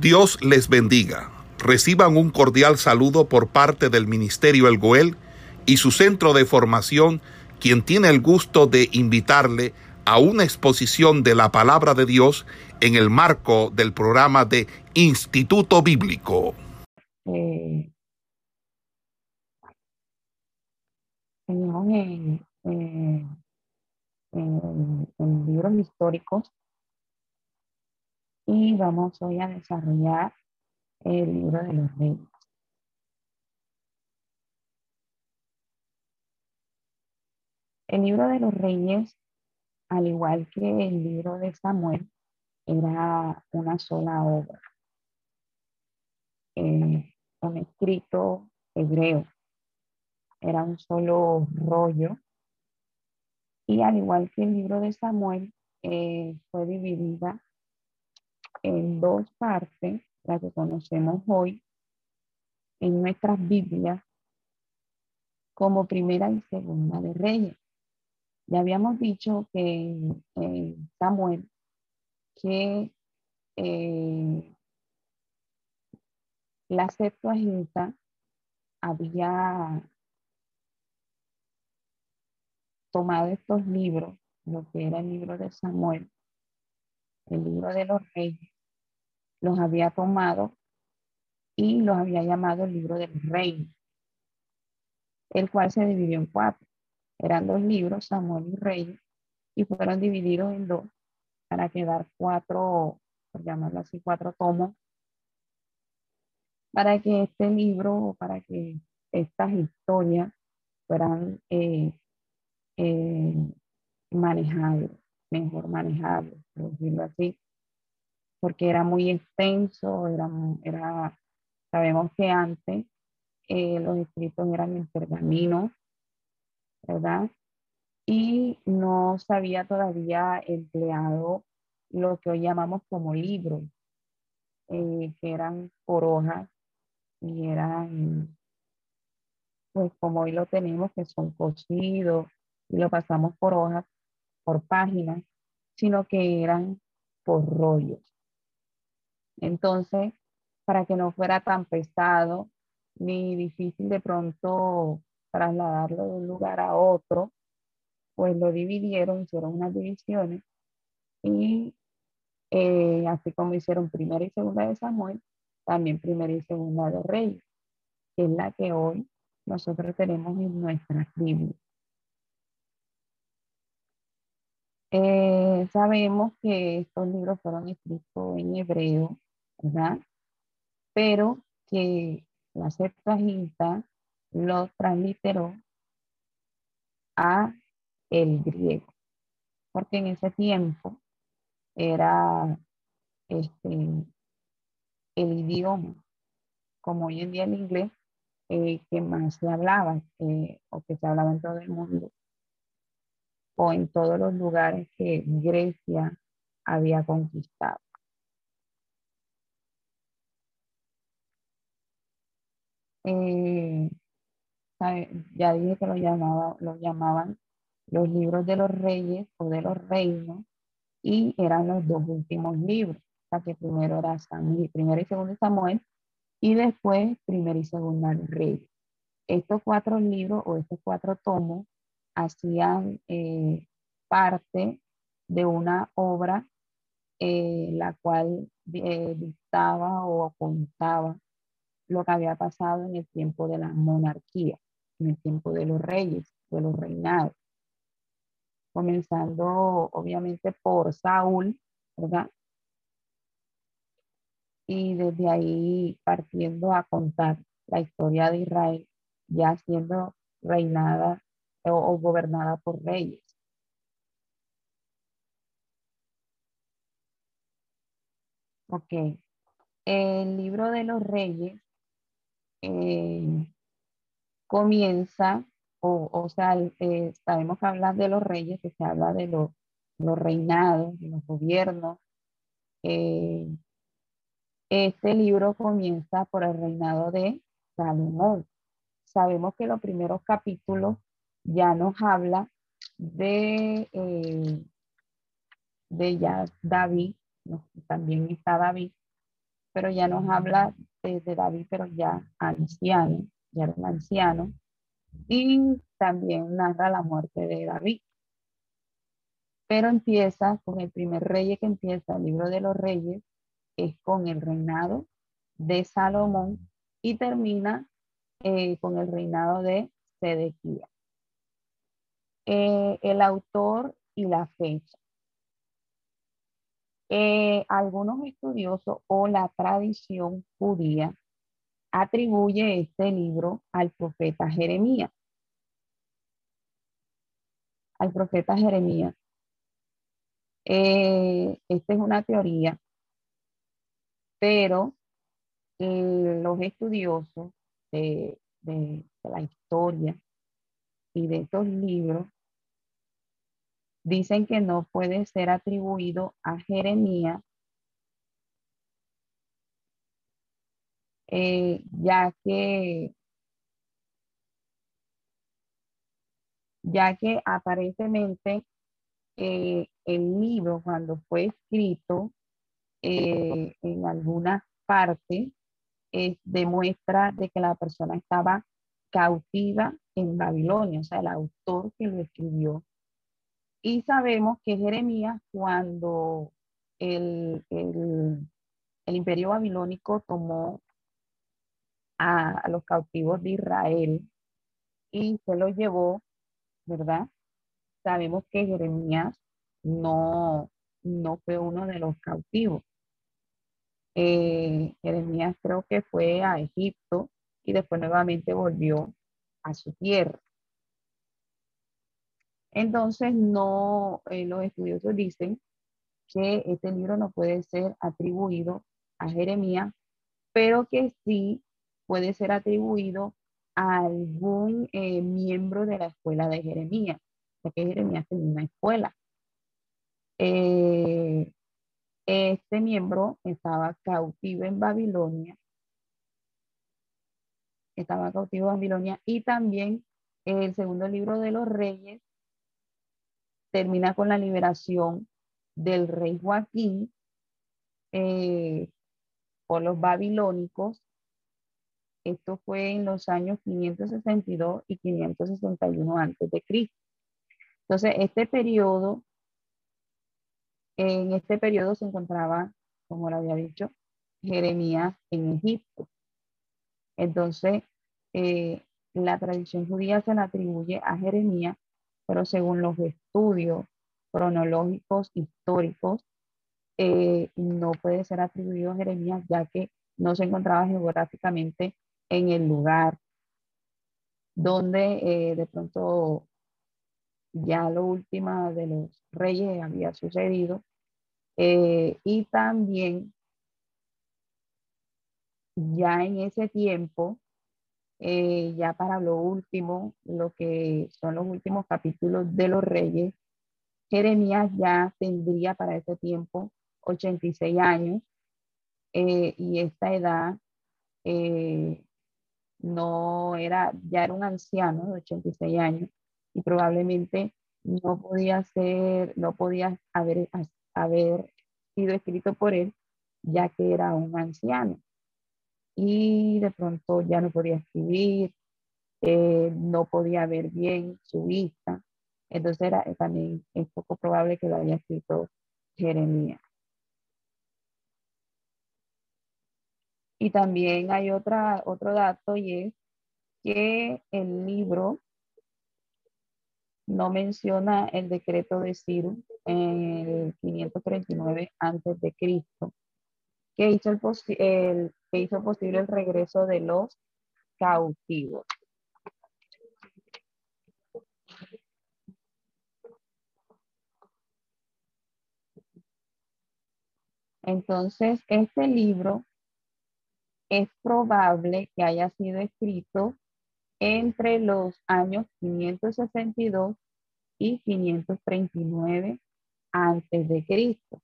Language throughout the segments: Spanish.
Dios les bendiga. Reciban un cordial saludo por parte del Ministerio El Goel y su centro de formación, quien tiene el gusto de invitarle a una exposición de la palabra de Dios en el marco del programa de Instituto Bíblico. Eh, en, en libros históricos y vamos hoy a desarrollar el libro de los reyes. El libro de los reyes, al igual que el libro de Samuel, era una sola obra, eh, un escrito hebreo, era un solo rollo. Y al igual que el libro de Samuel, eh, fue dividida en dos partes, la que conocemos hoy en nuestras Biblias, como primera y segunda de Reyes. Ya habíamos dicho que en Samuel que eh, la Septuaginta había tomado estos libros, lo que era el libro de Samuel, el libro de los reyes, los había tomado y los había llamado el libro del rey, el cual se dividió en cuatro. Eran dos libros, Samuel y Rey, y fueron divididos en dos para quedar cuatro, por llamarlo así, cuatro tomos, para que este libro, para que estas historias fueran eh, eh, manejables, mejor manejables, por decirlo así, porque era muy extenso, era, era sabemos que antes eh, los escritos eran en pergamino, ¿verdad? Y no se había todavía empleado lo que hoy llamamos como libros, eh, que eran por hojas y eran, pues como hoy lo tenemos, que son cosidos y lo pasamos por hojas, por páginas, sino que eran por rollos. Entonces, para que no fuera tan pesado ni difícil de pronto trasladarlo de un lugar a otro, pues lo dividieron, hicieron unas divisiones y eh, así como hicieron primera y segunda de Samuel, también primera y segunda de Reyes, que es la que hoy nosotros tenemos en nuestra Biblia. Eh, sabemos que estos libros fueron escritos en hebreo ¿verdad? Pero que la Septuaginta lo transliteró a el griego, porque en ese tiempo era este, el idioma, como hoy en día el inglés, eh, que más se hablaba eh, o que se hablaba en todo el mundo o en todos los lugares que Grecia había conquistado. Eh, ya dije que lo, llamaba, lo llamaban los libros de los reyes o de los reinos y eran los dos últimos libros, o que primero era Samuel, primero y segundo Samuel y después primero y segundo rey. Estos cuatro libros o estos cuatro tomos hacían eh, parte de una obra eh, la cual dictaba o contaba lo que había pasado en el tiempo de la monarquía, en el tiempo de los reyes, de los reinados. Comenzando obviamente por Saúl, ¿verdad? Y desde ahí partiendo a contar la historia de Israel, ya siendo reinada o, gobernada por reyes. Ok. El libro de los reyes eh, comienza, o, o sea, eh, sabemos que hablar de los reyes, que se habla de los, los reinados, de los gobiernos. Eh, este libro comienza por el reinado de Salomón. Sabemos que los primeros capítulos ya nos habla de, de ya David, también está David, pero ya nos habla de, David, pero ya anciano, ya era un anciano, y también narra la muerte de David. Pero empieza con el primer rey que empieza el libro de los reyes, es con el reinado de Salomón y termina eh, con el reinado de Sedequía. Eh, el autor y la fecha. Eh, algunos estudiosos o la tradición judía atribuye este libro al profeta Jeremías. Al profeta Jeremías. Eh, esta es una teoría, pero eh, los estudiosos de, la historia y de estos libros dicen que no puede ser atribuido a Jeremías, eh, ya que ya que aparentemente eh, el libro cuando fue escrito eh, en algunas partes demuestra de que la persona estaba cautiva en Babilonia, o sea, el autor que lo escribió y sabemos que Jeremías, cuando el, imperio babilónico tomó a, los cautivos de Israel y se los llevó, ¿verdad? Sabemos que Jeremías no, no fue uno de los cautivos. Eh, Jeremías creo que fue a Egipto y después nuevamente volvió a su tierra. Entonces, no, eh, los estudiosos dicen que este libro no puede ser atribuido a Jeremías, pero que sí puede ser atribuido a algún eh, miembro de la escuela de Jeremías, porque Jeremías tenía una escuela. Eh, este miembro estaba cautivo en Babilonia, estaba cautivo en Babilonia y también el segundo libro de los reyes termina con la liberación del rey Joaquín eh, por los babilónicos. Esto fue en los años 562 y 561 antes de Cristo. Entonces, este periodo, en este periodo se encontraba, como lo había dicho, Jeremías en Egipto. Entonces, eh, la tradición judía se la atribuye a Jeremías pero según los estudios cronológicos históricos, eh, no puede ser atribuido a Jeremías ya que no se encontraba geográficamente en el lugar donde eh, de pronto ya lo último de los reyes había sucedido. Eh, y también ya en ese tiempo eh, ya para lo último, lo que son los últimos capítulos de los reyes, Jeremías ya tendría para ese tiempo 86 años eh, y esta edad eh, no era, ya era un anciano de 86 años y probablemente no podía ser, no podía haber, haber sido escrito por él, ya que era un anciano y de pronto ya no podía escribir, eh, no podía ver bien su vista. Entonces era, eh, también es poco probable que lo haya escrito Jeremías. Y también hay otra, otro dato y es que el libro no menciona el decreto de Ciro en el 539 antes de Cristo, que hizo posible el regreso de los cautivos. Entonces, este libro es probable que haya sido escrito entre los años 562 y 539 antes de Cristo.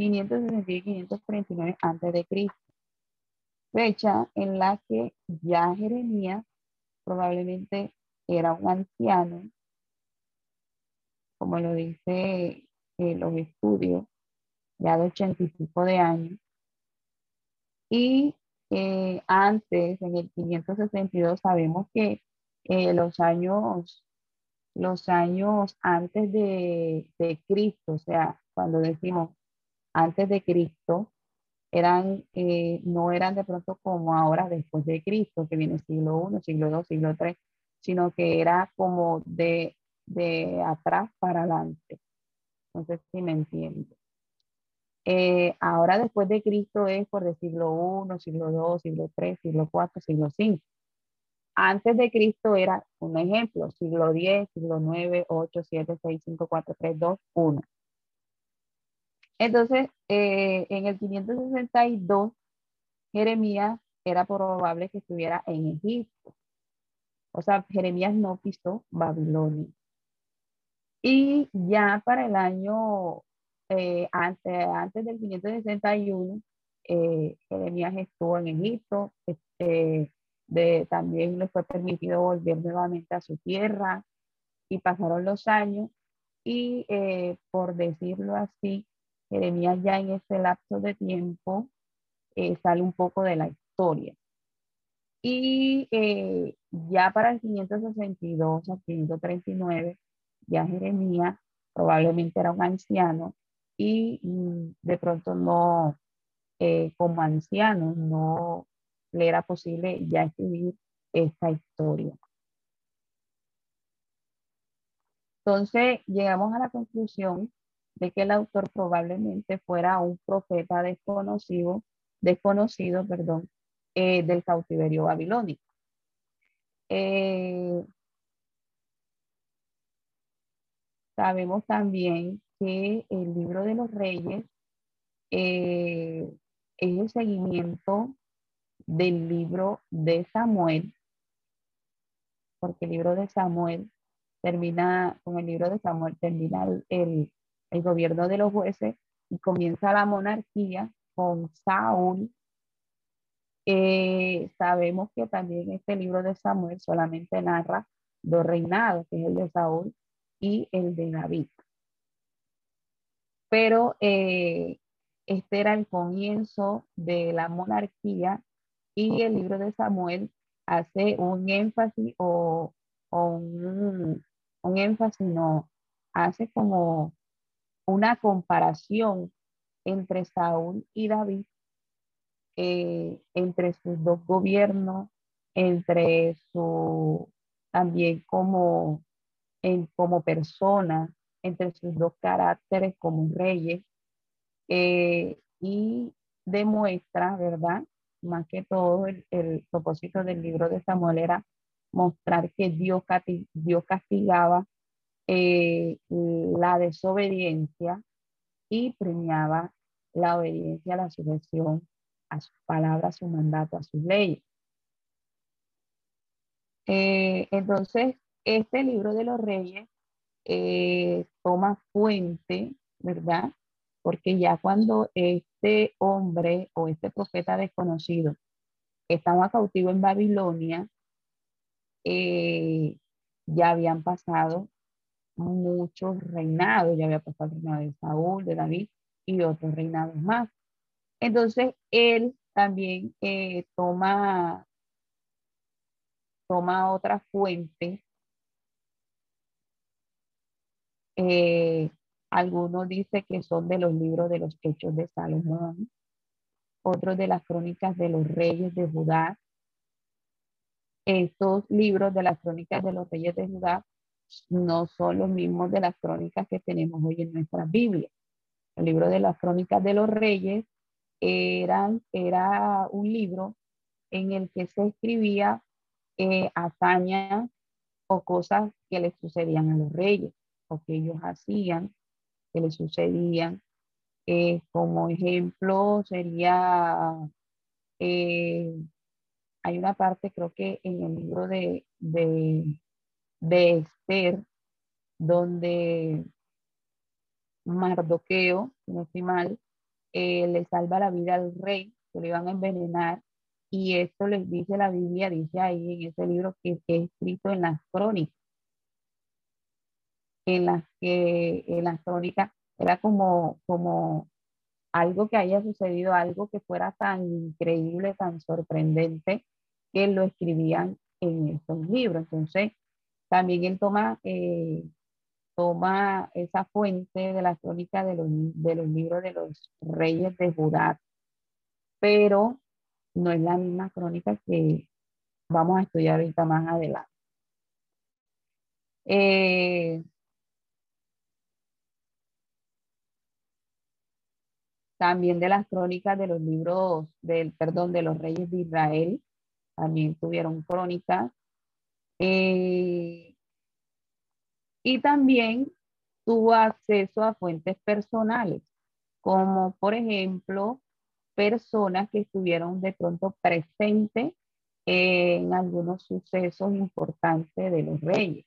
560 y 539 antes de Cristo. Fecha en la que ya Jeremías probablemente era un anciano como lo dice eh, los estudios, ya de ochenta y pico de años. Y eh, antes, en el 562, sabemos que eh, los años, los años antes de, de, Cristo, o sea, cuando decimos antes de Cristo, eran, eh, no eran de pronto como ahora después de Cristo, que viene siglo I, siglo II, siglo III, sino que era como de, de atrás para adelante. No sé si me entiende. Eh, ahora después de Cristo es por el siglo I, siglo II, siglo III, siglo IV, siglo V. Antes de Cristo era un ejemplo, siglo X, siglo IX, 8, 7, 6, 5, 4, 3, 2, 1. Entonces, eh, en el 562, Jeremías era probable que estuviera en Egipto. O sea, Jeremías no pisó Babilonia. Y ya para el año eh, antes, del 561, eh, Jeremías estuvo en Egipto, este, de, también le fue permitido volver nuevamente a su tierra y pasaron los años y eh, por decirlo así, Jeremías ya en ese lapso de tiempo sale un poco de la historia. Y ya para el 562 a 539, ya Jeremías probablemente era un anciano y mm, de pronto no, eh, como anciano, no le era posible ya escribir esta historia. Entonces llegamos a la conclusión de que el autor probablemente fuera un profeta desconocido, desconocido, perdón, eh, del cautiverio babilónico. Eh, sabemos también que el libro de los reyes eh, es el seguimiento del libro de Samuel, porque el libro de Samuel termina, con el libro de Samuel termina el, el, gobierno de los jueces y comienza la monarquía con Saúl. Eh, sabemos que también este libro de Samuel solamente narra dos reinados, que es el de Saúl y el de David pero eh, este era el comienzo de la monarquía y el libro de Samuel hace un énfasis o, un, énfasis, no, hace como una comparación entre Saúl y David, eh, entre sus dos gobiernos, entre su también como, en, como persona, entre sus dos caracteres como reyes eh, y demuestra, ¿verdad? Más que todo, el, propósito del libro de Samuel era mostrar que Dios, Dios castigaba eh, la desobediencia y premiaba la obediencia, la sujeción a sus palabras, a su mandato, a sus leyes. Eh, entonces, este libro de los reyes eh, toma fuente, ¿verdad? Porque ya cuando este hombre o este profeta desconocido estaba cautivo en Babilonia, ya habían pasado muchos reinados, ya había pasado el reinado de Saúl, de David y otros reinados más. Entonces, él también eh, toma, toma otra fuente Eh, algunos dicen que son de los libros de los hechos de Salomón, otros de las crónicas de los reyes de Judá. Estos libros de las crónicas de los reyes de Judá no son los mismos de las crónicas que tenemos hoy en nuestra Biblia. El libro de las crónicas de los reyes eran, era un libro en el que se escribía eh, hazañas o cosas que le sucedían a los reyes o que ellos hacían, que les sucedían. Eh, como ejemplo sería, eh, hay una parte creo que en el libro de, de Esther, donde Mardoqueo, no estoy mal, eh, le salva la vida al rey, que le iban a envenenar, y esto les dice la Biblia, dice ahí en ese libro que es escrito en las crónicas en las que en las crónicas era como, como algo que haya sucedido, algo que fuera tan increíble, tan sorprendente, que lo escribían en estos libros. Entonces, también él toma, eh, toma esa fuente de la crónica de los, de los libros de los reyes de Judá, pero no es la misma crónica que vamos a estudiar ahorita más adelante. Eh, también de las crónicas de los libros del, perdón, de los reyes de Israel, también tuvieron crónicas. Eh, y también tuvo acceso a fuentes personales, como por ejemplo personas que estuvieron de pronto presentes en algunos sucesos importantes de los reyes.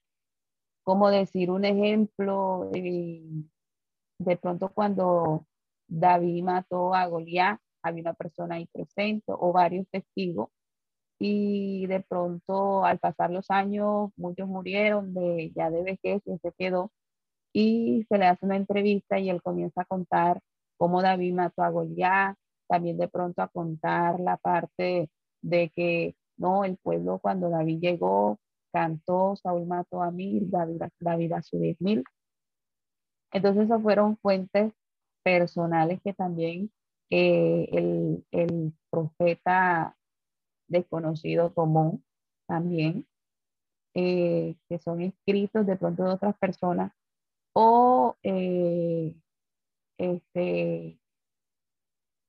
Como decir un ejemplo, eh, de pronto cuando David mató a Goliat, había una persona ahí presente o varios testigos y de pronto al pasar los años muchos murieron de ya de vejez y se quedó y se le hace una entrevista y él comienza a contar cómo David mató a Goliat, también de pronto a contar la parte de que no, el pueblo cuando David llegó cantó, Saúl mató a mil, David, David a su diez mil. Entonces, esas fueron fuentes personales que también eh, el, el, profeta desconocido tomó también, eh, que son escritos de pronto de otras personas o eh, este,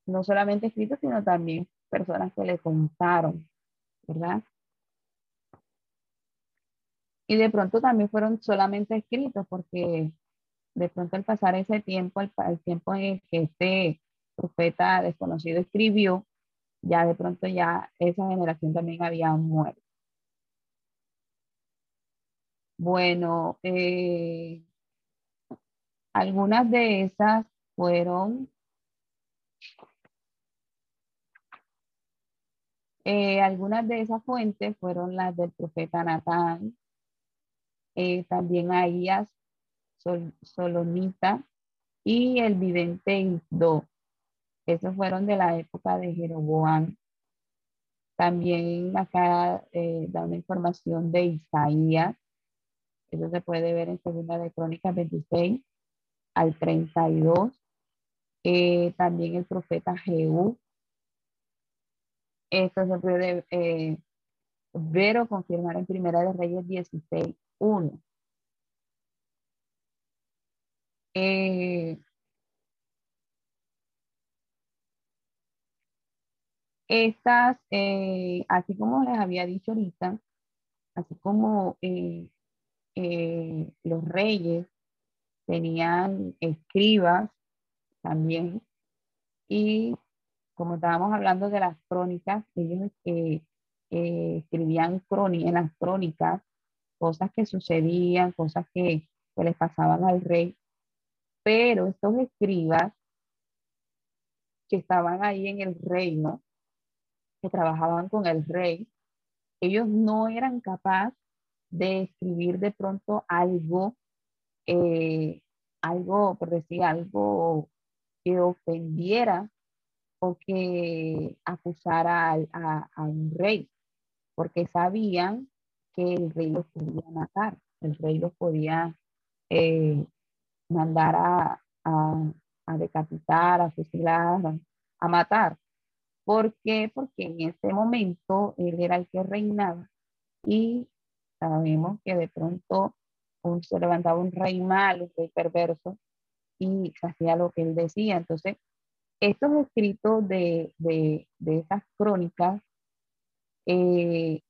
no solamente escritos, sino también personas que le contaron, ¿verdad? Y de pronto también fueron solamente escritos porque de pronto al pasar ese tiempo, al, tiempo en el que este profeta desconocido escribió, ya de pronto ya esa generación también había muerto. Bueno, eh, algunas de esas fueron, eh, algunas de esas fuentes fueron las del profeta Natán, eh, también Ahías Solonita y el vidente Isdo. Esos fueron de la época de Jeroboam. También acá eh, da una información de Isaías. Eso se puede ver en Segunda de Crónicas 26 al 32. Eh, también el profeta Jehú. Esto se puede eh, ver o confirmar en Primera de Reyes 16, 1. Eh, estas, eh, así como les había dicho ahorita, así como eh, los reyes tenían escribas también, y como estábamos hablando de las crónicas, ellos escribían en las crónicas cosas que sucedían, cosas que, que les pasaban al rey, pero estos escribas que estaban ahí en el reino, trabajaban con el rey, ellos no eran capaces de escribir de pronto algo, eh, algo, por decir, algo que ofendiera o que acusara a, un rey, porque sabían que el rey los podía matar, el rey los podía eh, mandar a, a, decapitar, a fusilar, a, matar. ¿Por qué? Porque en ese momento él era el que reinaba y sabemos que de pronto se levantaba un rey malo, un rey perverso y hacía lo que él decía. Entonces, estos escritos de, de, de esas crónicas eh,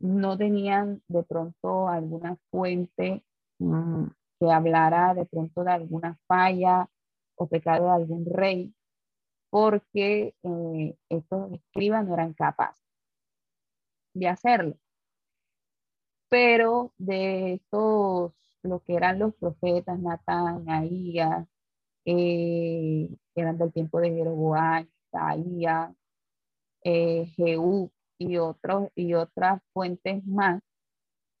no tenían de pronto alguna fuente mm, que hablara de pronto de alguna falla o pecado de algún rey, porque eh, estos escribas no eran capaces de hacerlo. Pero de estos, lo que eran los profetas, Natán, Ahías, eh, eran del tiempo de Jeroboam, Isaías, eh, Jehú y, otros, y otras fuentes más,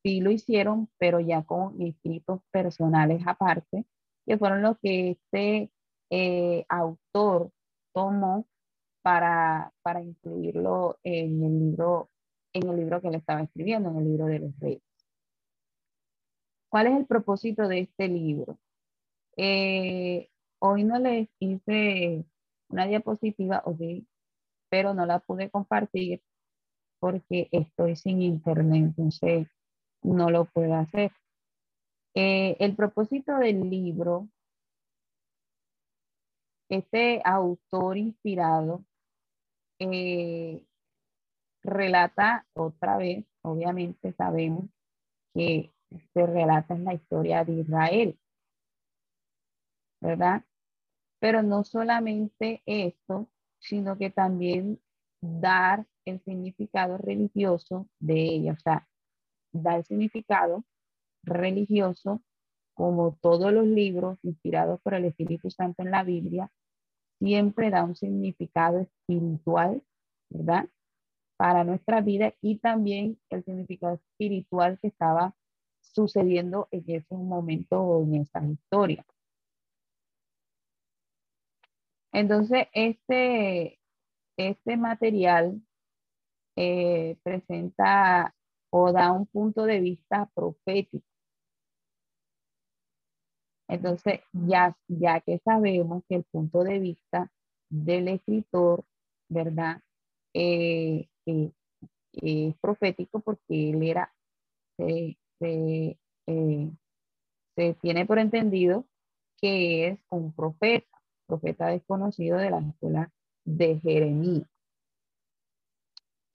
sí lo hicieron, pero ya con escritos personales aparte, que fueron los que este eh, autor tomó para, para incluirlo en el libro en el libro que le estaba escribiendo, en el libro de los reyes. ¿Cuál es el propósito de este libro? Eh, hoy no les hice una diapositiva, okay, pero no la pude compartir porque estoy sin internet, entonces no lo puedo hacer. Eh, el propósito del libro, este autor inspirado, eh, relata otra vez, obviamente sabemos que se relata en la historia de Israel, ¿verdad? Pero no solamente esto, sino que también dar el significado religioso de ella, o sea, dar el significado religioso como todos los libros inspirados por el Espíritu Santo en la Biblia, siempre da un significado espiritual, ¿verdad? para nuestra vida y también el significado espiritual que estaba sucediendo en ese momento en esa historia. Entonces, este, este material eh, presenta o da un punto de vista profético. Entonces, ya, ya que sabemos que el punto de vista del escritor, ¿verdad? Eh, es profético porque él era, se, eh, se, tiene por entendido que es un profeta, profeta desconocido de la escuela de Jeremías.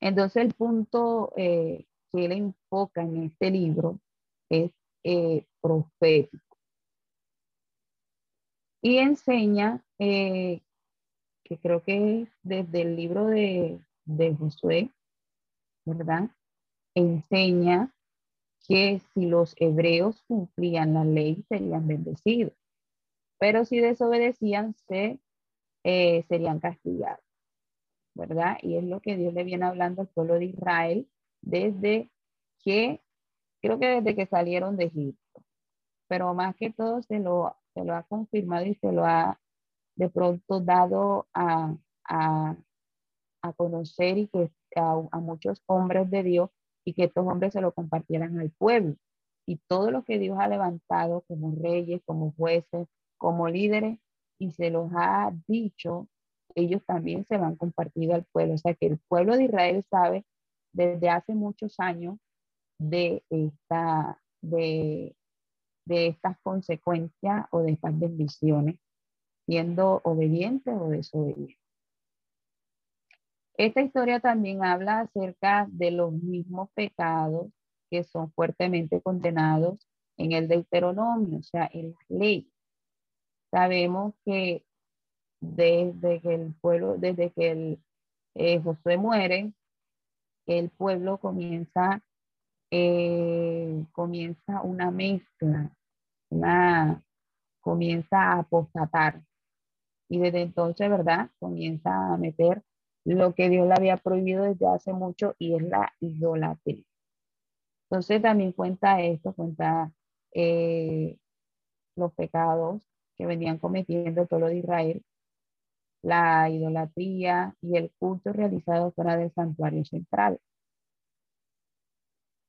Entonces el punto eh, que él enfoca en este libro es eh, profético. Y enseña, que creo que es desde el libro de de Josué, ¿verdad? Enseña que si los hebreos cumplían la ley serían bendecidos, pero si desobedecían se, eh, serían castigados, ¿verdad? Y es lo que Dios le viene hablando al pueblo de Israel desde que, creo que desde que salieron de Egipto, pero más que todo se lo, se lo ha confirmado y se lo ha de pronto dado a, a, a conocer y que a, muchos hombres de Dios y que estos hombres se lo compartieran al pueblo. Y todo lo que Dios ha levantado como reyes, como jueces, como líderes, y se los ha dicho, ellos también se lo han compartido al pueblo. O sea que el pueblo de Israel sabe desde hace muchos años de, esta, de, de estas consecuencias o de estas bendiciones, siendo obedientes o desobedientes. Esta historia también habla acerca de los mismos pecados que son fuertemente condenados en el Deuteronomio, o sea, en la ley. Sabemos que desde que el pueblo, desde que el, eh, Josué muere, el pueblo comienza, eh, comienza una mezcla, una, comienza a apostatar. Y desde entonces, ¿verdad? Comienza a meter lo que Dios le había prohibido desde hace mucho y es la idolatría. Entonces también cuenta esto, cuenta eh, los pecados que venían cometiendo el pueblo de Israel, la idolatría y el culto realizado fuera del santuario central.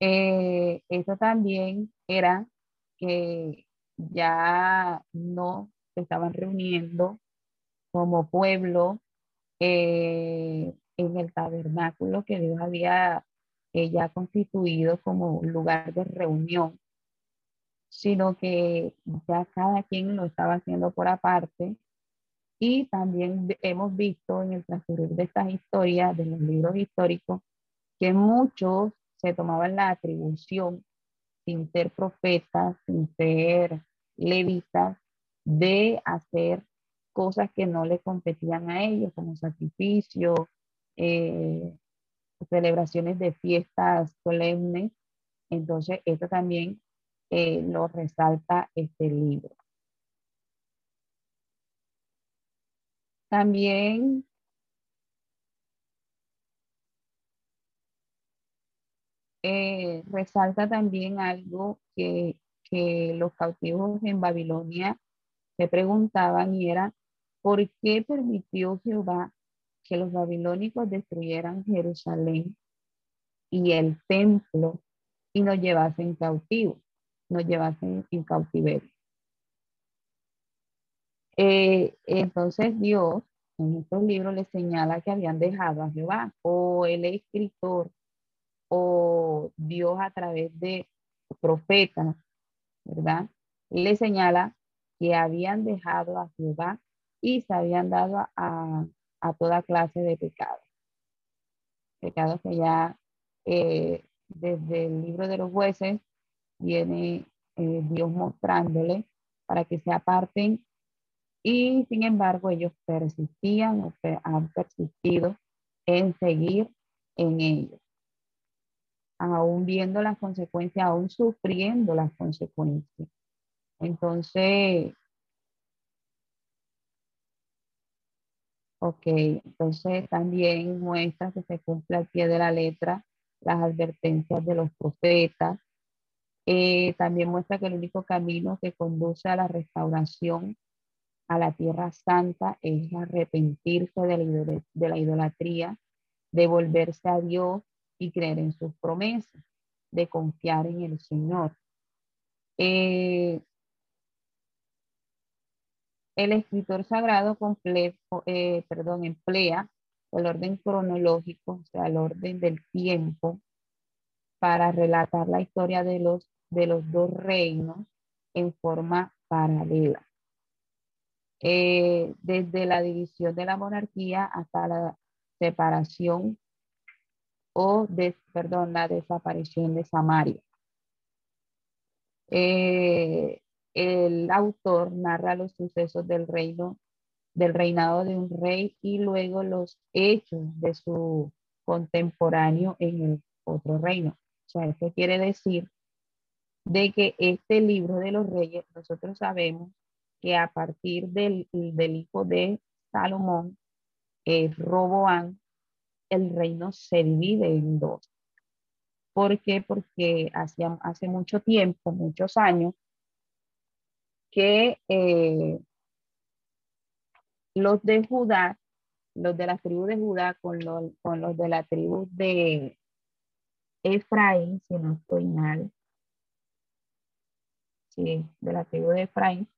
Eh, eso también era que ya no se estaban reuniendo como pueblo eh, en el tabernáculo que Dios había eh, ya constituido como lugar de reunión, sino que ya cada quien lo estaba haciendo por aparte. Y también hemos visto en el transcurrir de estas historias, de los libros históricos, que muchos se tomaban la atribución, sin ser profetas, sin ser levitas, de hacer cosas que no le competían a ellos, como sacrificio, eh, celebraciones de fiestas solemnes. Entonces, esto también eh, lo resalta este libro. También eh, resalta también algo que, que los cautivos en Babilonia se preguntaban y era, ¿por qué permitió Jehová que los babilónicos destruyeran Jerusalén y el templo y nos llevasen cautivos, nos llevasen en cautiverio? Eh, entonces Dios en estos libros le señala que habían dejado a Jehová o el escritor o Dios a través de profetas, ¿verdad? Le señala que habían dejado a Jehová y se habían dado a, toda clase de pecados. Pecados que ya eh, desde el libro de los jueces viene eh, Dios mostrándole para que se aparten y sin embargo ellos persistían o han persistido en seguir en ellos aún viendo las consecuencias, aún sufriendo las consecuencias. Entonces, ok, entonces también muestra que se cumple al pie de la letra las advertencias de los profetas. Eh, también muestra que el único camino que conduce a la restauración a la tierra santa es arrepentirse de la, de la idolatría, devolverse a Dios y creer en sus promesas, de confiar en el Señor. Eh, el escritor sagrado eh, emplea el orden cronológico, o sea, el orden del tiempo, para relatar la historia de los, de los dos reinos en forma paralela. Eh, desde la división de la monarquía hasta la separación o, de, perdón, la desaparición de Samaria. Eh, el autor narra los sucesos del reino, del reinado de un rey y luego los hechos de su contemporáneo en el otro reino. O sea, esto quiere decir de que este libro de los reyes, nosotros sabemos que a partir del, del hijo de Salomón, es Roboán, el reino se divide en dos. ¿Por qué? Porque hace, hace mucho tiempo, muchos años, que eh, los de Judá, los de la tribu de Judá con los, con los de la tribu de Efraín, si no estoy mal, sí, de la tribu de Efraín,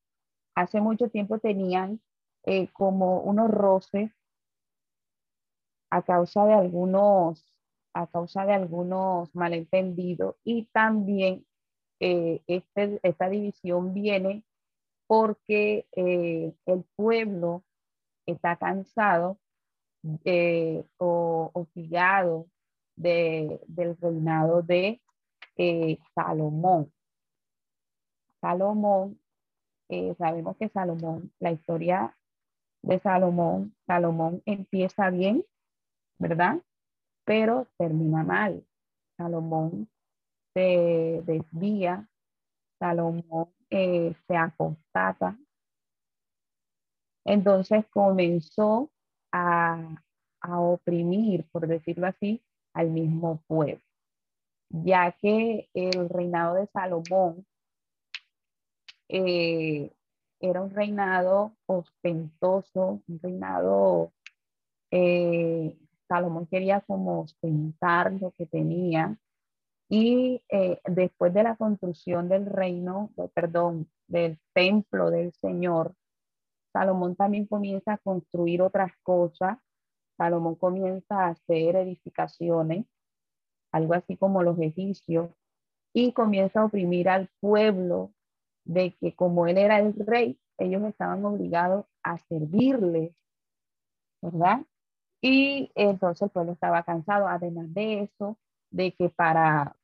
hace mucho tiempo tenían eh, como unos roces a causa de algunos, a causa de algunos malentendidos y también eh, este, esta división viene porque eh, el pueblo está cansado eh, o hostigado de, del reinado de Salomón. Salomón, sabemos que Salomón, la historia de Salomón, Salomón empieza bien ¿verdad? Pero termina mal. Salomón se desvía, Salomón eh, se acostata. Entonces comenzó a, oprimir, por decirlo así, al mismo pueblo, ya que el reinado de Salomón eh, era un reinado ostentoso, un reinado eh, Salomón quería como ostentar lo que tenía y eh, después de la construcción del reino, perdón, del templo del Señor, Salomón también comienza a construir otras cosas. Salomón comienza a hacer edificaciones, algo así como los egipcios, y comienza a oprimir al pueblo de que como él era el rey, ellos estaban obligados a servirle, ¿verdad? Y entonces el pueblo estaba cansado, además de eso, de que para,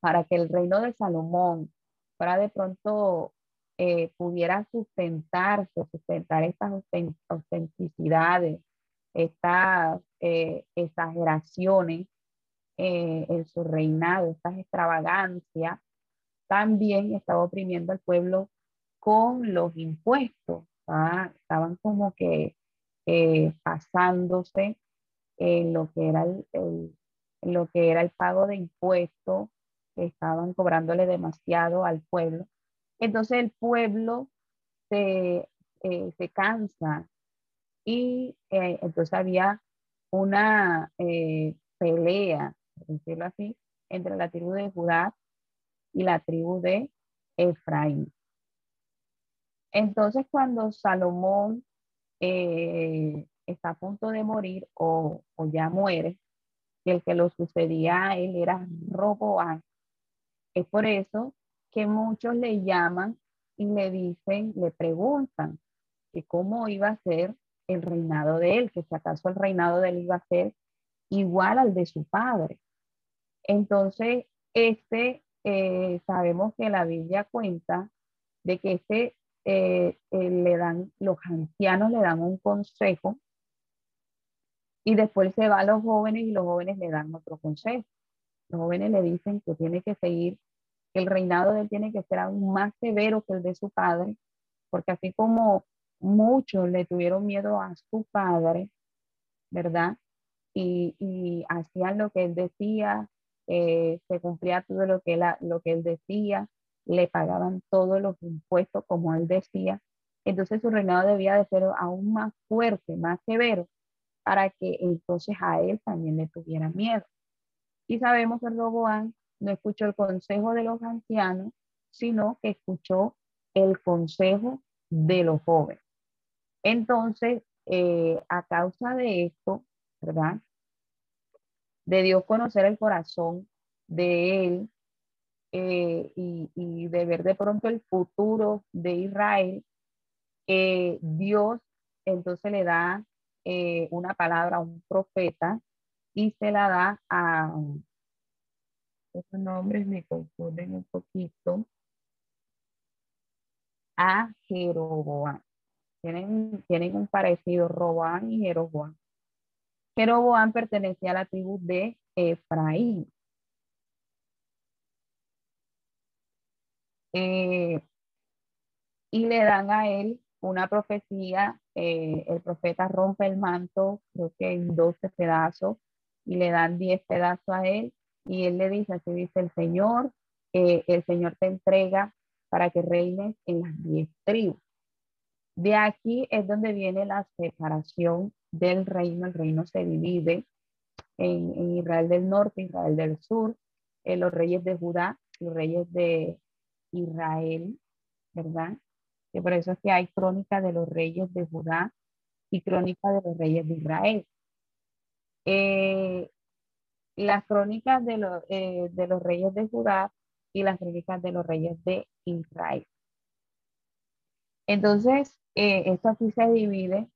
para que el reino de Salomón para de pronto eh, pudiera sustentarse, sustentar estas autenticidades, estas eh, exageraciones eh, en su reinado, estas extravagancias, también estaba oprimiendo al pueblo con los impuestos. Estaban como que eh, pasándose en lo que era el, lo que era el pago de impuestos, que estaban cobrándole demasiado al pueblo. Entonces el pueblo se, eh, se cansa y eh, entonces había una eh, pelea, decirlo así, entre la tribu de Judá y la tribu de Efraín. Entonces cuando Salomón está a punto de morir o, o ya muere, y el que lo sucedía a él era Roboán. Es por eso que muchos le llaman y le dicen, le preguntan que cómo iba a ser el reinado de él, que si acaso el reinado de él iba a ser igual al de su padre. Entonces, este, eh, sabemos que la Biblia cuenta de que este eh, eh, le dan, los ancianos le dan un consejo y después se va a los jóvenes y los jóvenes le dan otro consejo. Los jóvenes le dicen que tiene que seguir, que el reinado de él tiene que ser aún más severo que el de su padre, porque así como muchos le tuvieron miedo a su padre, ¿verdad? Y, hacían lo que él decía, eh, se cumplía todo lo que, él, lo que él decía, le pagaban todos los impuestos como él decía. Entonces su reinado debía de ser aún más fuerte, más severo, para que entonces a él también le tuviera miedo. Y sabemos que Roboán no escuchó el consejo de los ancianos, sino que escuchó el consejo de los jóvenes. Entonces, eh, a causa de esto, ¿verdad? De Dios conocer el corazón de él eh, y, de ver de pronto el futuro de Israel, eh, Dios entonces le da una palabra a un profeta y se la da a, esos nombres me confunden un poquito, a Jeroboam. Tienen, tienen un parecido, Roboam y Jeroboam. Jeroboam pertenecía a la tribu de Efraín. Eh, y le dan a él una profecía, eh, el profeta rompe el manto, creo que en 12 pedazos, y le dan 10 pedazos a él, y él le dice, así dice el Señor, eh, el Señor te entrega para que reines en las 10 tribus. De aquí es donde viene la separación del reino. El reino se divide en, Israel del norte, Israel del sur, en los reyes de Judá y reyes de Israel, ¿verdad? Que por eso es que hay crónica de los reyes de Judá y crónica de los reyes de Israel. Eh, las crónicas de, los, eh, de los reyes de Judá y las crónicas de los reyes de Israel. Entonces, eh, esto aquí se divide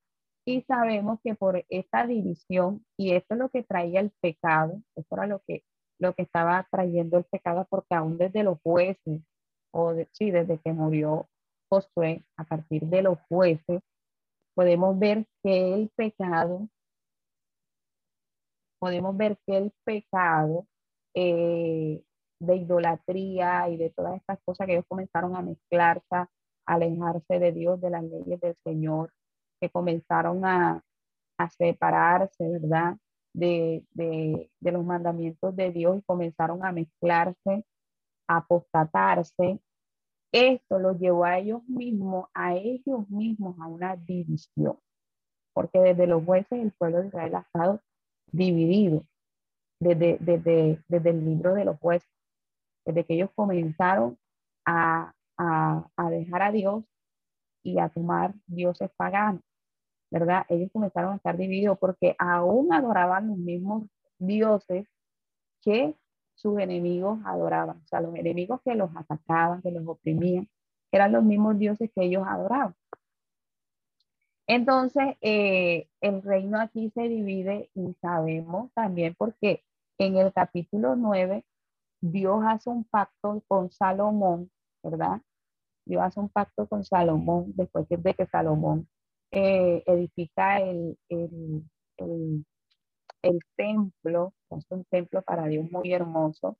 y sabemos que por esta división, y esto es lo que traía el pecado, esto era lo que, lo que estaba trayendo el pecado, porque aún desde los jueces, o sí, desde que murió Josué, a partir de los jueces, podemos ver que el pecado, podemos ver que el pecado eh, de idolatría y de todas estas cosas que ellos comenzaron a mezclarse, alejarse de Dios, de las leyes del Señor, que comenzaron a, separarse, ¿verdad? De, los mandamientos de Dios y comenzaron a mezclarse, apostatarse. Esto los llevó a ellos mismos, a ellos mismos a una división, porque desde los jueces el pueblo de Israel ha estado dividido desde, desde, desde el libro de los jueces, desde que ellos comenzaron a a, dejar a Dios y a tomar dioses paganos, ¿verdad? Ellos comenzaron a estar divididos porque aún adoraban los mismos dioses que sus enemigos adoraban. O sea, los enemigos que los atacaban, que los oprimían, eran los mismos dioses que ellos adoraban. Entonces, eh, el reino aquí se divide y sabemos también porque en el capítulo 9, Dios hace un pacto con Salomón, ¿verdad? Dios hace un pacto con Salomón después de que Salomón eh, edifica el, templo, es un templo para Dios muy hermoso.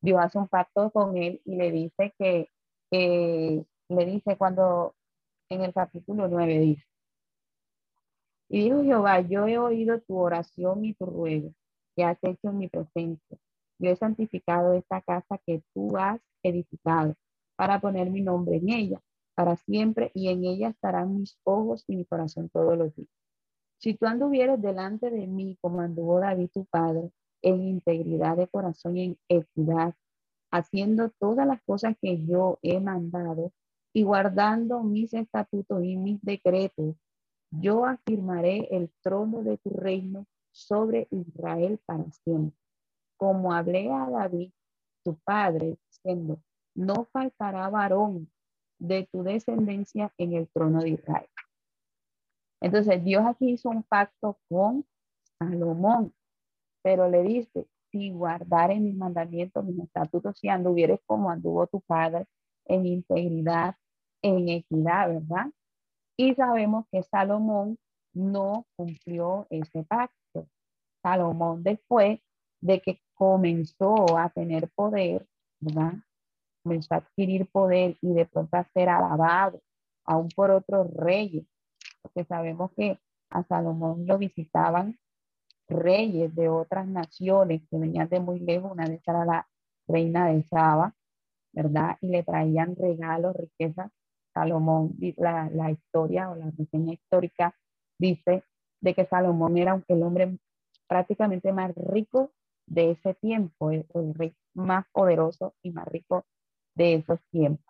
Dios hace un pacto con él y le dice que, le dice cuando en el capítulo 9 dice, y dijo Jehová, yo he oído tu oración y tu ruego, que has hecho en mi presencia. Yo he santificado esta casa que tú has edificado para poner mi nombre en ella para siempre y en ella estarán mis ojos y mi corazón todos los días. Si tú anduvieres delante de mí como anduvo David tu padre, en integridad de corazón y en equidad, haciendo todas las cosas que yo he mandado y guardando mis estatutos y mis decretos, yo afirmaré el trono de tu reino sobre Israel para siempre. Como hablé a David, tu padre, diciendo, no faltará varón de tu descendencia en el trono de Israel. Entonces Dios aquí hizo un pacto con Salomón, pero le dice, si guardares mis mandamientos, mis estatutos, si anduvieres como anduvo tu padre, en integridad, en equidad, ¿verdad? Y sabemos que Salomón no cumplió ese pacto. Salomón después de que comenzó a tener poder, ¿verdad? Comenzó a adquirir poder y de pronto a ser alabado, aún por otros reyes, porque sabemos que a Salomón lo visitaban reyes de otras naciones que venían de muy lejos, una esas era la reina de Saba, ¿verdad? Y le traían regalos, riquezas Salomón, la, la historia o la reseña histórica dice de que Salomón era el hombre prácticamente más rico de ese tiempo, el, rey más poderoso y más rico de esos tiempos.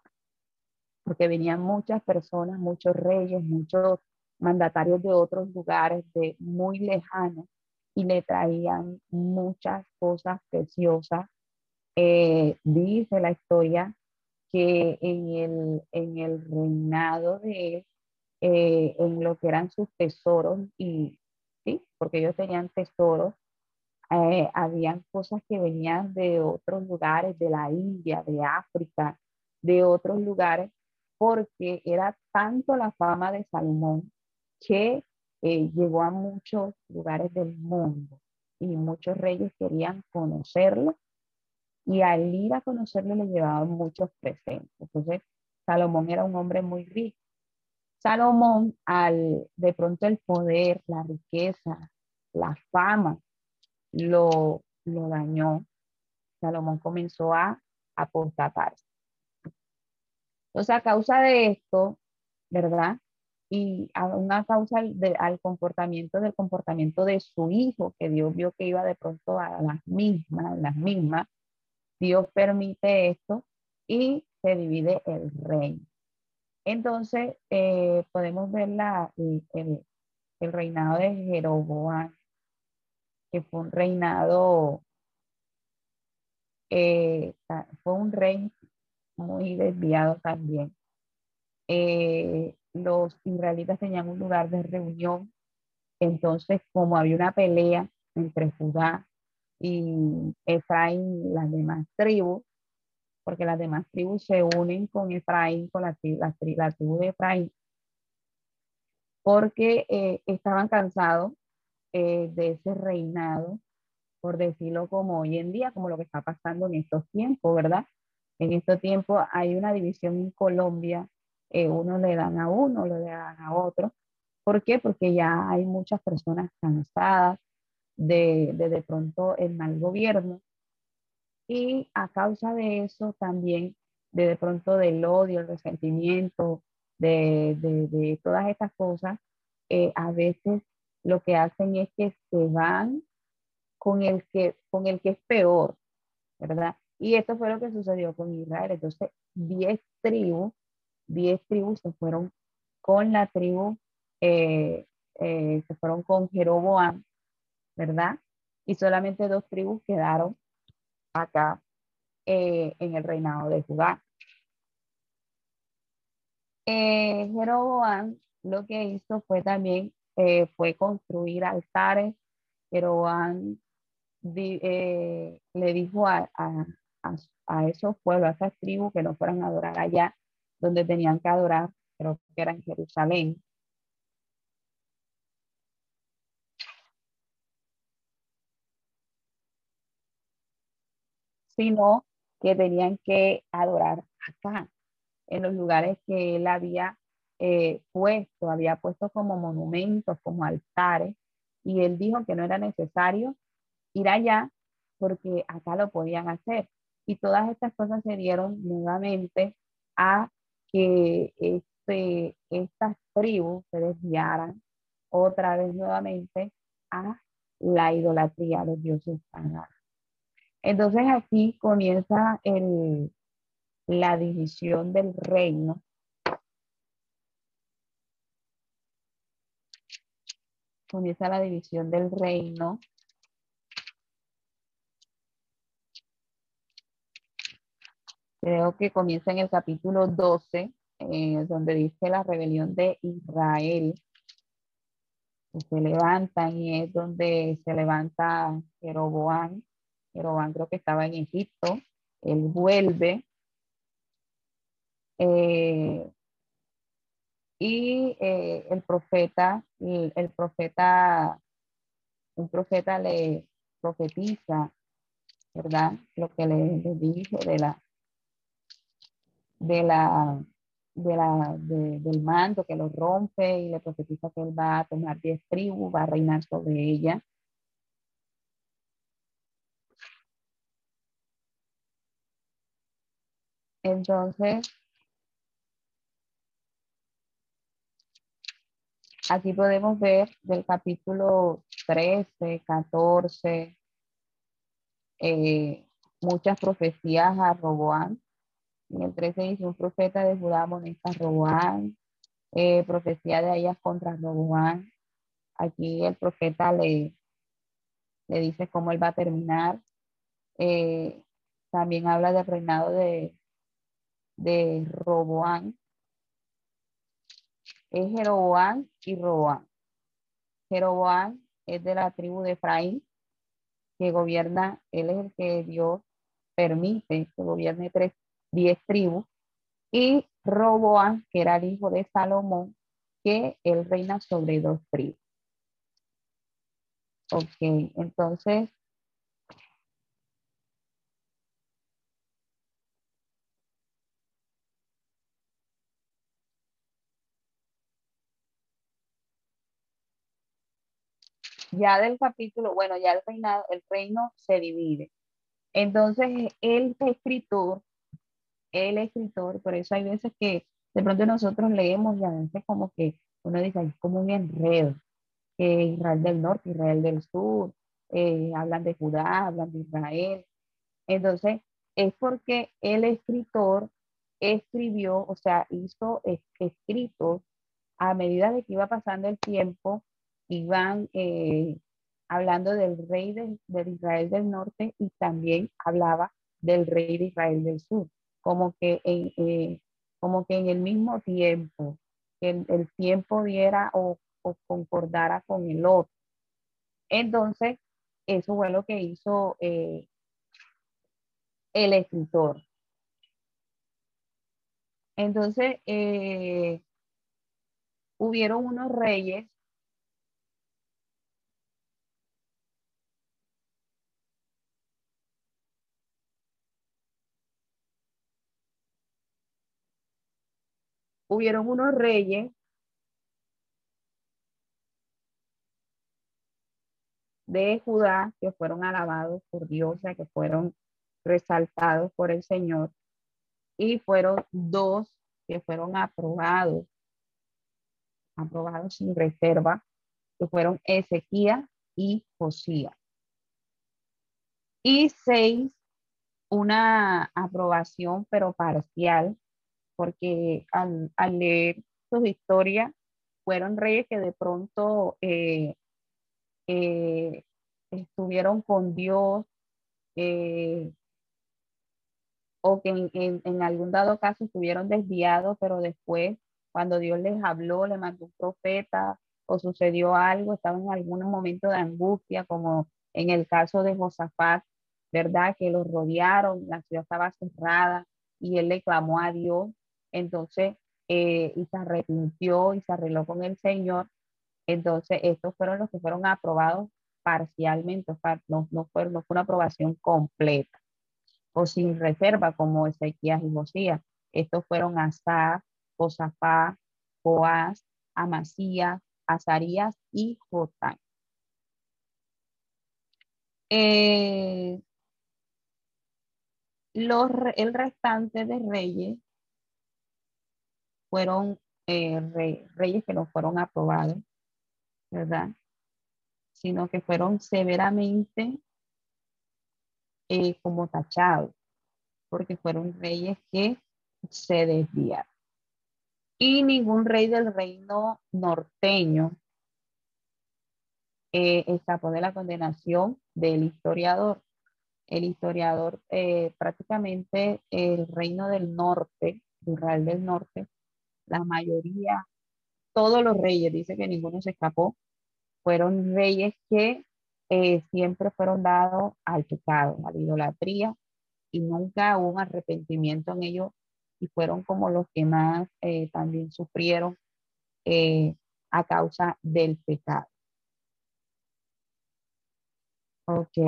Porque venían muchas personas, muchos reyes, muchos mandatarios de otros lugares, de muy lejanos, y le traían muchas cosas preciosas. Eh, dice la historia que en el, en el reinado de él, eh, en lo que eran sus tesoros, y sí, porque ellos tenían tesoros, eh, habían cosas que venían de otros lugares, de la India, de África, de otros lugares, porque era tanto la fama de Salomón que eh, llegó a muchos lugares del mundo y muchos reyes querían conocerlo y al ir a conocerlo le llevaban muchos presentes. Entonces, Salomón era un hombre muy rico. Salomón, al de pronto el poder, la riqueza, la fama, lo, lo dañó. Salomón comenzó a apostatarse. Entonces, a causa de esto, ¿verdad? Y a una causa de, al comportamiento del comportamiento de su hijo, que Dios vio que iba de pronto a las mismas, las mismas, Dios permite esto y se divide el reino. Entonces, eh, podemos ver la, el, reinado de Jeroboam, que fue un reinado, eh, fue un rey muy desviado también. Eh, los israelitas tenían un lugar de reunión, entonces como había una pelea entre Judá y Efraín, las demás tribus, porque las demás tribus se unen con Efraín, con la, tribu de Efraín, porque eh, estaban cansados eh, de ese reinado, por decirlo como hoy en día, como lo que está pasando en estos tiempos, ¿verdad? En estos tiempos hay una división en Colombia, eh, uno le dan a uno, le dan a otro. ¿Por qué? Porque ya hay muchas personas cansadas, de, de, pronto el mal gobierno y a causa de eso también de, de pronto del odio, el resentimiento, de, de, de todas estas cosas, eh, a veces lo que hacen es que se van con el que, con el que es peor, ¿verdad? Y esto fue lo que sucedió con Israel. Entonces, 10 tribus, 10 tribus se fueron con la tribu, eh, eh, se fueron con Jeroboam, ¿verdad? Y solamente dos tribus quedaron acá eh, en el reinado de Judá. Jeroboam lo que hizo fue también fue construir altares. Jeroboam le dijo a, a, a, esos pueblos, a esas tribus que no fueran a adorar allá donde tenían que adorar, pero que era en Jerusalén, sino que tenían que adorar acá, en los lugares que él había eh, puesto, había puesto como monumentos, como altares, y él dijo que no era necesario ir allá porque acá lo podían hacer. Y todas estas cosas se dieron nuevamente a que este, estas tribus se desviaran otra vez nuevamente a la idolatría de los dioses paganos. Entonces aquí comienza el, la división del reino. Comienza la división del reino. Creo que comienza en el capítulo 12, eh, donde dice la rebelión de Israel. se levantan y es donde se levanta Jeroboam. Jeroboam creo que estaba en Egipto. Él vuelve eh, y eh, el profeta, el, profeta, un profeta le profetiza, ¿verdad? Lo que le, dijo de la, de la, de la, del mando que lo rompe y le profetiza que él va a tomar diez tribus, va a reinar sobre ella. Entonces, Aquí podemos ver del capítulo 13, 14, eh, muchas profecías a Roboán. En el 13 dice un profeta de Judá amonesta Roboán, eh, profecía de ellas contra Roboán. Aquí el profeta le, le dice cómo él va a terminar. Eh, también habla del reinado de, de Roboán, es Jeroboam y Roboam. Jeroboam es de la tribu de Efraín, que gobierna, él es el que Dios permite que gobierne tres, diez tribus, y Roboam, que era el hijo de Salomón, que él reina sobre dos tribus. Ok, entonces ya del capítulo, bueno, ya el reinado, el reino se divide. Entonces, el escritor, el escritor, por eso hay veces que de pronto nosotros leemos y a veces como que uno dice, es como un enredo, Israel del norte, Israel del sur, eh, hablan de Judá, hablan de Israel. Entonces, es porque el escritor escribió, o sea, hizo escritos a medida de que iba pasando el tiempo, iban eh, hablando del rey de, Israel del norte y también hablaba del rey de Israel del sur, como que en, eh, como que en el mismo tiempo, que el, tiempo diera o, concordara con el otro. Entonces, eso fue lo que hizo eh, el escritor. Entonces, hubieron unos reyes hubieron unos reyes de Judá que fueron alabados por Dios, que fueron resaltados por el Señor, y fueron dos que fueron aprobados, aprobados sin reserva, que fueron Ezequías y Josías. Y seis, una aprobación pero parcial porque al, leer sus historias fueron reyes que de pronto eh, eh, estuvieron con Dios eh, o que en, algún dado caso estuvieron desviados, pero después cuando Dios les habló, le mandó un profeta o sucedió algo, estaban en algún momento de angustia, como en el caso de Josafat, ¿verdad? Que los rodearon, la ciudad estaba cerrada y él le clamó a Dios entonces, eh, y se arrepintió y se arregló con el Señor. Entonces, estos fueron los que fueron aprobados parcialmente, no, no, fue, no fue una aprobación completa o sin reserva como Ezequías y Josías. Estos fueron Asa, Josafá, Joás, Amasías, Azarías y Jotán. Eh, los, el restante de reyes fueron eh, reyes que no fueron aprobados, ¿verdad? Sino que fueron severamente eh, como tachados, porque fueron reyes que se desviaron. Y ningún rey del reino norteño eh, escapó de la condenación del historiador. El historiador, eh, prácticamente el reino del norte, Israel del norte, la mayoría, todos los reyes, dice que ninguno se escapó, fueron reyes que eh, siempre fueron dados al pecado, a la idolatría, y nunca hubo arrepentimiento en ellos, y fueron como los que más eh, también sufrieron eh, a causa del pecado. Ok.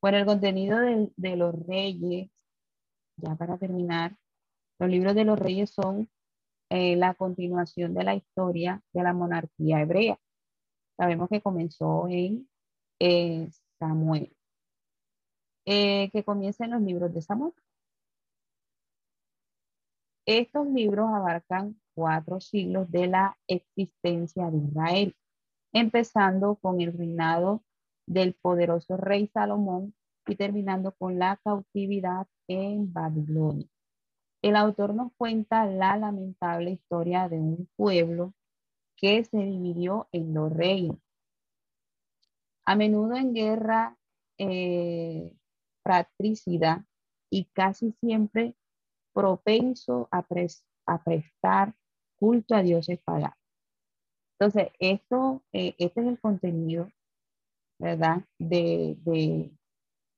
bueno, el contenido de los reyes, ya para terminar, los libros de los reyes son eh, la continuación de la historia de la monarquía hebrea. Sabemos que comenzó en eh, Samuel, eh, que comienza en los libros de Samuel. Estos libros abarcan cuatro siglos de la existencia de Israel, empezando con el reinado del poderoso rey Salomón y terminando con la cautividad en Babilonia. El autor nos cuenta la lamentable historia de un pueblo que se dividió en dos reinos. A menudo en guerra eh, fratricida y casi siempre propenso a, prestar culto a dioses paganos. Entonces, esto, eh, este es el contenido, ¿verdad? De,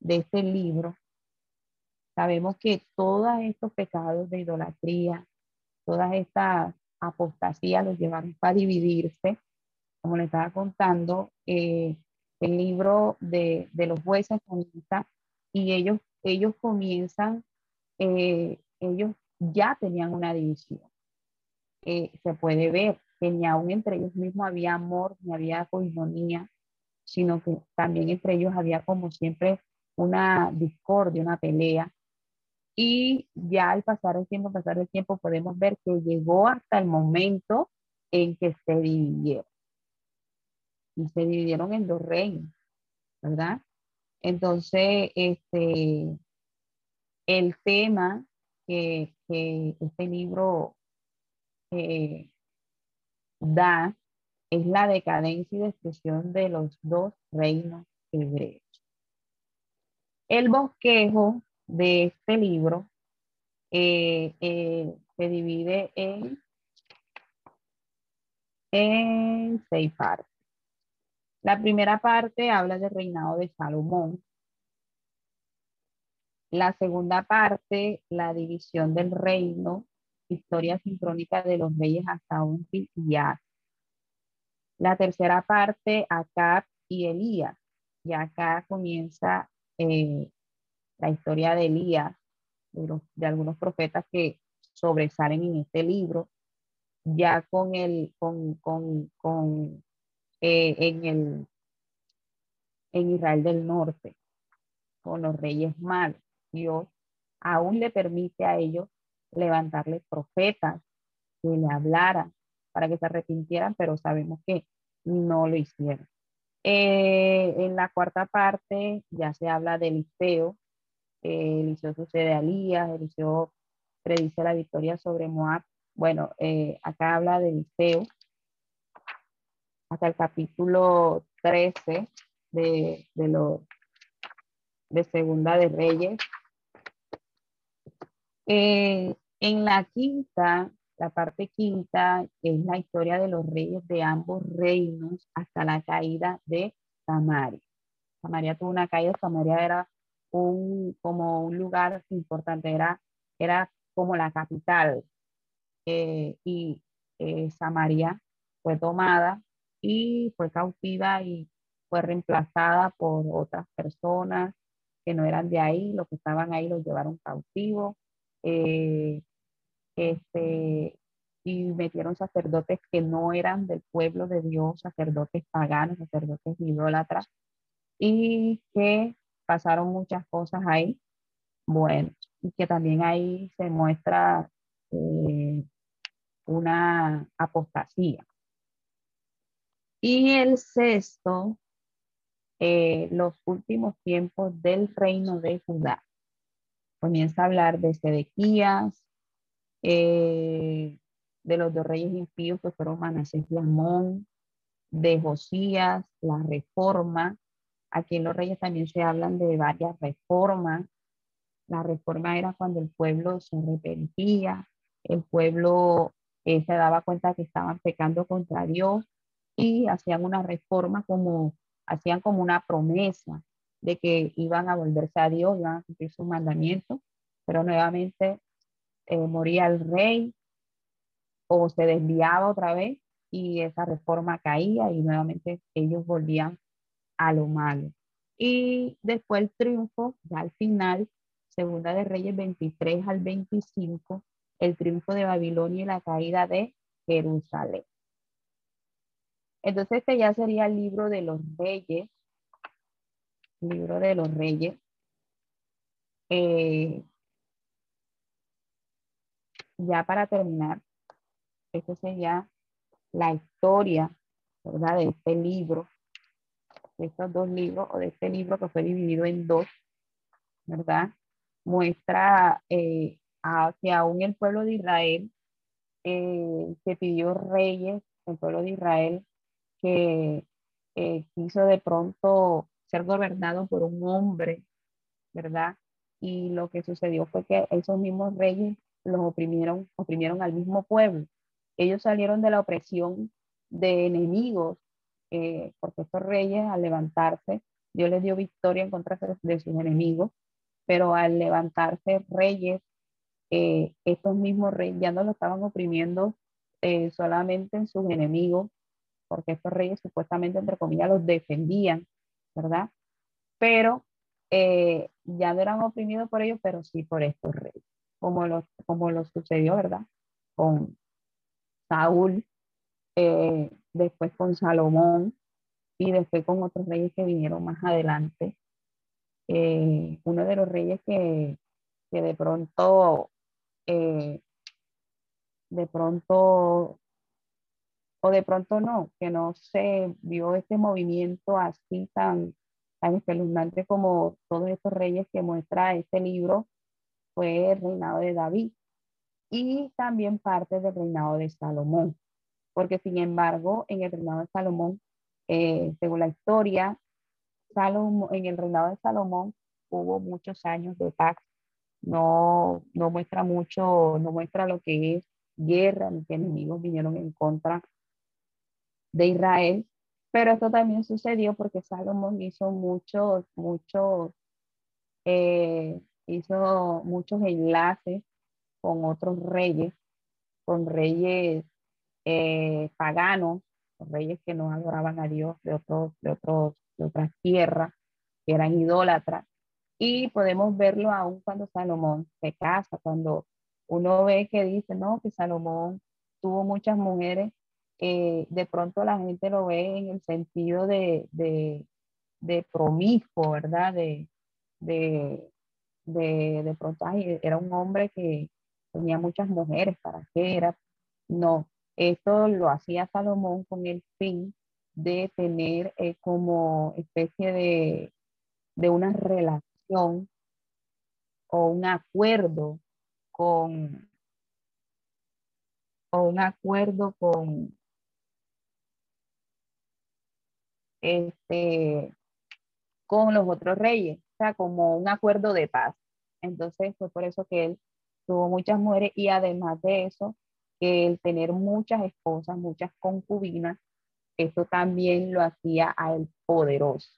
de este libro Sabemos que todos estos pecados de idolatría, todas estas apostasías los llevaron para dividirse. Como le estaba contando, eh, el libro de, los jueces comienza y ellos, ellos comienzan, eh, ellos ya tenían una división. Eh, se puede ver que ni aún entre ellos mismos había amor, ni había coinonía, sino que también entre ellos había como siempre una discordia, una pelea, y ya al pasar el tiempo, pasar el tiempo, podemos ver que llegó hasta el momento en que se dividieron. Y se dividieron en dos reinos, ¿verdad? Entonces, este, el tema que, este libro eh, da es la decadencia y destrucción de los dos reinos hebreos. El bosquejo de este libro eh, eh, se divide en, seis partes. La primera parte habla del reinado de Salomón. La segunda parte, la división del reino, historia sincrónica de los reyes hasta un y La tercera parte, Acab y Elías. Y acá comienza eh, la historia de Elías, de, algunos profetas que sobresalen en este libro, ya con el, con, con, con eh, en el, en Israel del Norte, con los reyes malos. Dios aún le permite a ellos levantarle profetas que le hablaran para que se arrepintieran, pero sabemos que no lo hicieron. Eh, en la cuarta parte ya se habla de Eliseo, eh, Eliseo sucede a Elías, Eliseo predice la victoria sobre Moab. Bueno, eh, acá habla de Eliseo hasta el capítulo 13 de, de, lo, de Segunda de Reyes. Eh, en la quinta, la parte quinta es la historia de los reyes de ambos reinos hasta la caída de Samaria. Samaria tuvo una caída, Samaria era un, como un lugar importante, era, era como la capital. Eh, y eh, Samaria fue tomada y fue cautiva y fue reemplazada por otras personas que no eran de ahí, los que estaban ahí los llevaron cautivos. Eh, este, y metieron sacerdotes que no eran del pueblo de Dios, sacerdotes paganos, sacerdotes idólatras, y que pasaron muchas cosas ahí. Bueno, y que también ahí se muestra eh, una apostasía. Y el sexto, eh, los últimos tiempos del reino de Judá. Comienza a hablar de Sedequías, eh, de los dos reyes impíos que fueron Manasés y Amón, de Josías, la reforma. Aquí en los reyes también se hablan de varias reformas. La reforma era cuando el pueblo se arrepentía, el pueblo eh, se daba cuenta que estaban pecando contra Dios y hacían una reforma como, hacían como una promesa de que iban a volverse a Dios, iban a cumplir sus mandamientos, pero nuevamente eh, moría el rey o se desviaba otra vez y esa reforma caía y nuevamente ellos volvían a lo malo. Y después el triunfo, ya al final, Segunda de Reyes 23 al 25, el triunfo de Babilonia y la caída de Jerusalén. Entonces este ya sería el libro de los reyes, libro de los reyes. Eh, ya para terminar, esta sería la historia, ¿verdad? De este libro, de estos dos libros, o de este libro que fue dividido en dos, ¿verdad? Muestra eh, que aún el pueblo de Israel eh, se pidió reyes, el pueblo de Israel que eh, quiso de pronto ser gobernado por un hombre, ¿verdad? Y lo que sucedió fue que esos mismos reyes los oprimieron, oprimieron al mismo pueblo. Ellos salieron de la opresión de enemigos, eh, porque estos reyes al levantarse, Dios les dio victoria en contra de sus enemigos, pero al levantarse reyes, eh, estos mismos reyes ya no lo estaban oprimiendo eh, solamente en sus enemigos, porque estos reyes supuestamente, entre comillas, los defendían, ¿verdad? Pero ya no eran oprimidos por ellos, pero sí por estos reyes, como lo, como lo sucedió, ¿verdad? Con, Saúl, eh, después con Salomón y después con otros reyes que vinieron más adelante. Eh, uno de los reyes que, de pronto, eh, de pronto, o de pronto no, que no se vio este movimiento así tan, tan espeluznante como todos estos reyes que muestra este libro, fue el reinado de David y también parte del reinado de Salomón, porque sin embargo en el reinado de Salomón, eh, según la historia, Salomón, en el reinado de Salomón hubo muchos años de paz, no, no muestra mucho, no muestra lo que es guerra, ni que enemigos vinieron en contra de Israel, pero esto también sucedió porque Salomón hizo muchos, muchos, eh, hizo muchos enlaces con otros reyes, con reyes eh, paganos, reyes que no adoraban a Dios de, otros, de, otras tierras, que eran idólatras. Y podemos verlo aún cuando Salomón se casa, cuando uno ve que dice, no, que Salomón tuvo muchas mujeres, eh, de pronto la gente lo ve en el sentido de, de, de promiscuo, ¿verdad? De, de, de pronto era un hombre que, tenía muchas mujeres, ¿para qué era? No, esto lo hacía Salomón con el fin de tener eh, como especie de, de una relación o un acuerdo con o un acuerdo con este con los otros reyes, o sea, como un acuerdo de paz. Entonces fue por eso que él tuvo muchas mujeres y además de eso, el tener muchas esposas, muchas concubinas, esto también lo hacía a el poderoso.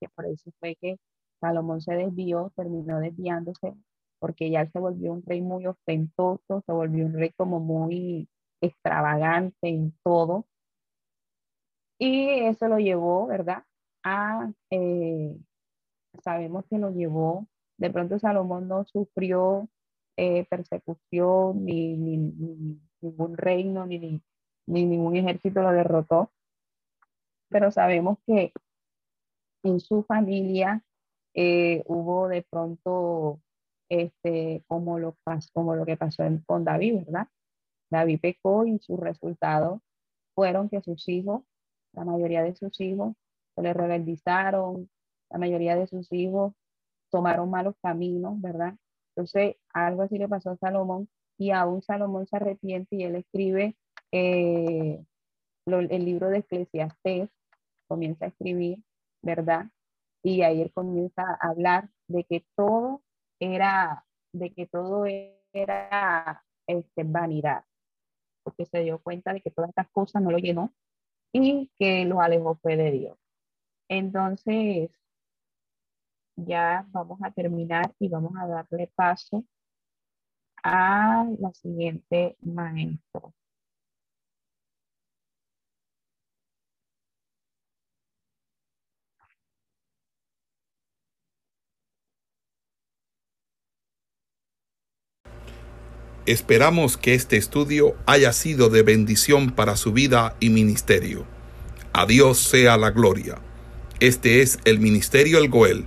Que por eso fue que Salomón se desvió, terminó desviándose, porque ya se volvió un rey muy ostentoso, se volvió un rey como muy extravagante en todo. Y eso lo llevó, ¿verdad? A, eh, sabemos que lo llevó, de pronto Salomón no sufrió eh, persecución ni, ni, ningún reino ni, ni, ningún ejército lo derrotó, pero sabemos que en su familia eh, hubo de pronto este, como, lo, como lo que pasó con David, ¿verdad? David pecó y sus resultados fueron que sus hijos, la mayoría de sus hijos, se le rebeldizaron, la mayoría de sus hijos tomaron malos caminos, ¿verdad? Entonces, algo así le pasó a Salomón y aún Salomón se arrepiente y él escribe eh, el libro de Eclesiastés, comienza a escribir, ¿verdad? Y ahí él comienza a hablar de que todo era, de que todo era este, vanidad, porque se dio cuenta de que todas estas cosas no lo llenó y que lo alejó fue de Dios. Entonces, ya vamos a terminar y vamos a darle paso a la siguiente maestra. Esperamos que este estudio haya sido de bendición para su vida y ministerio. A Dios sea la gloria. Este es el Ministerio El Goel,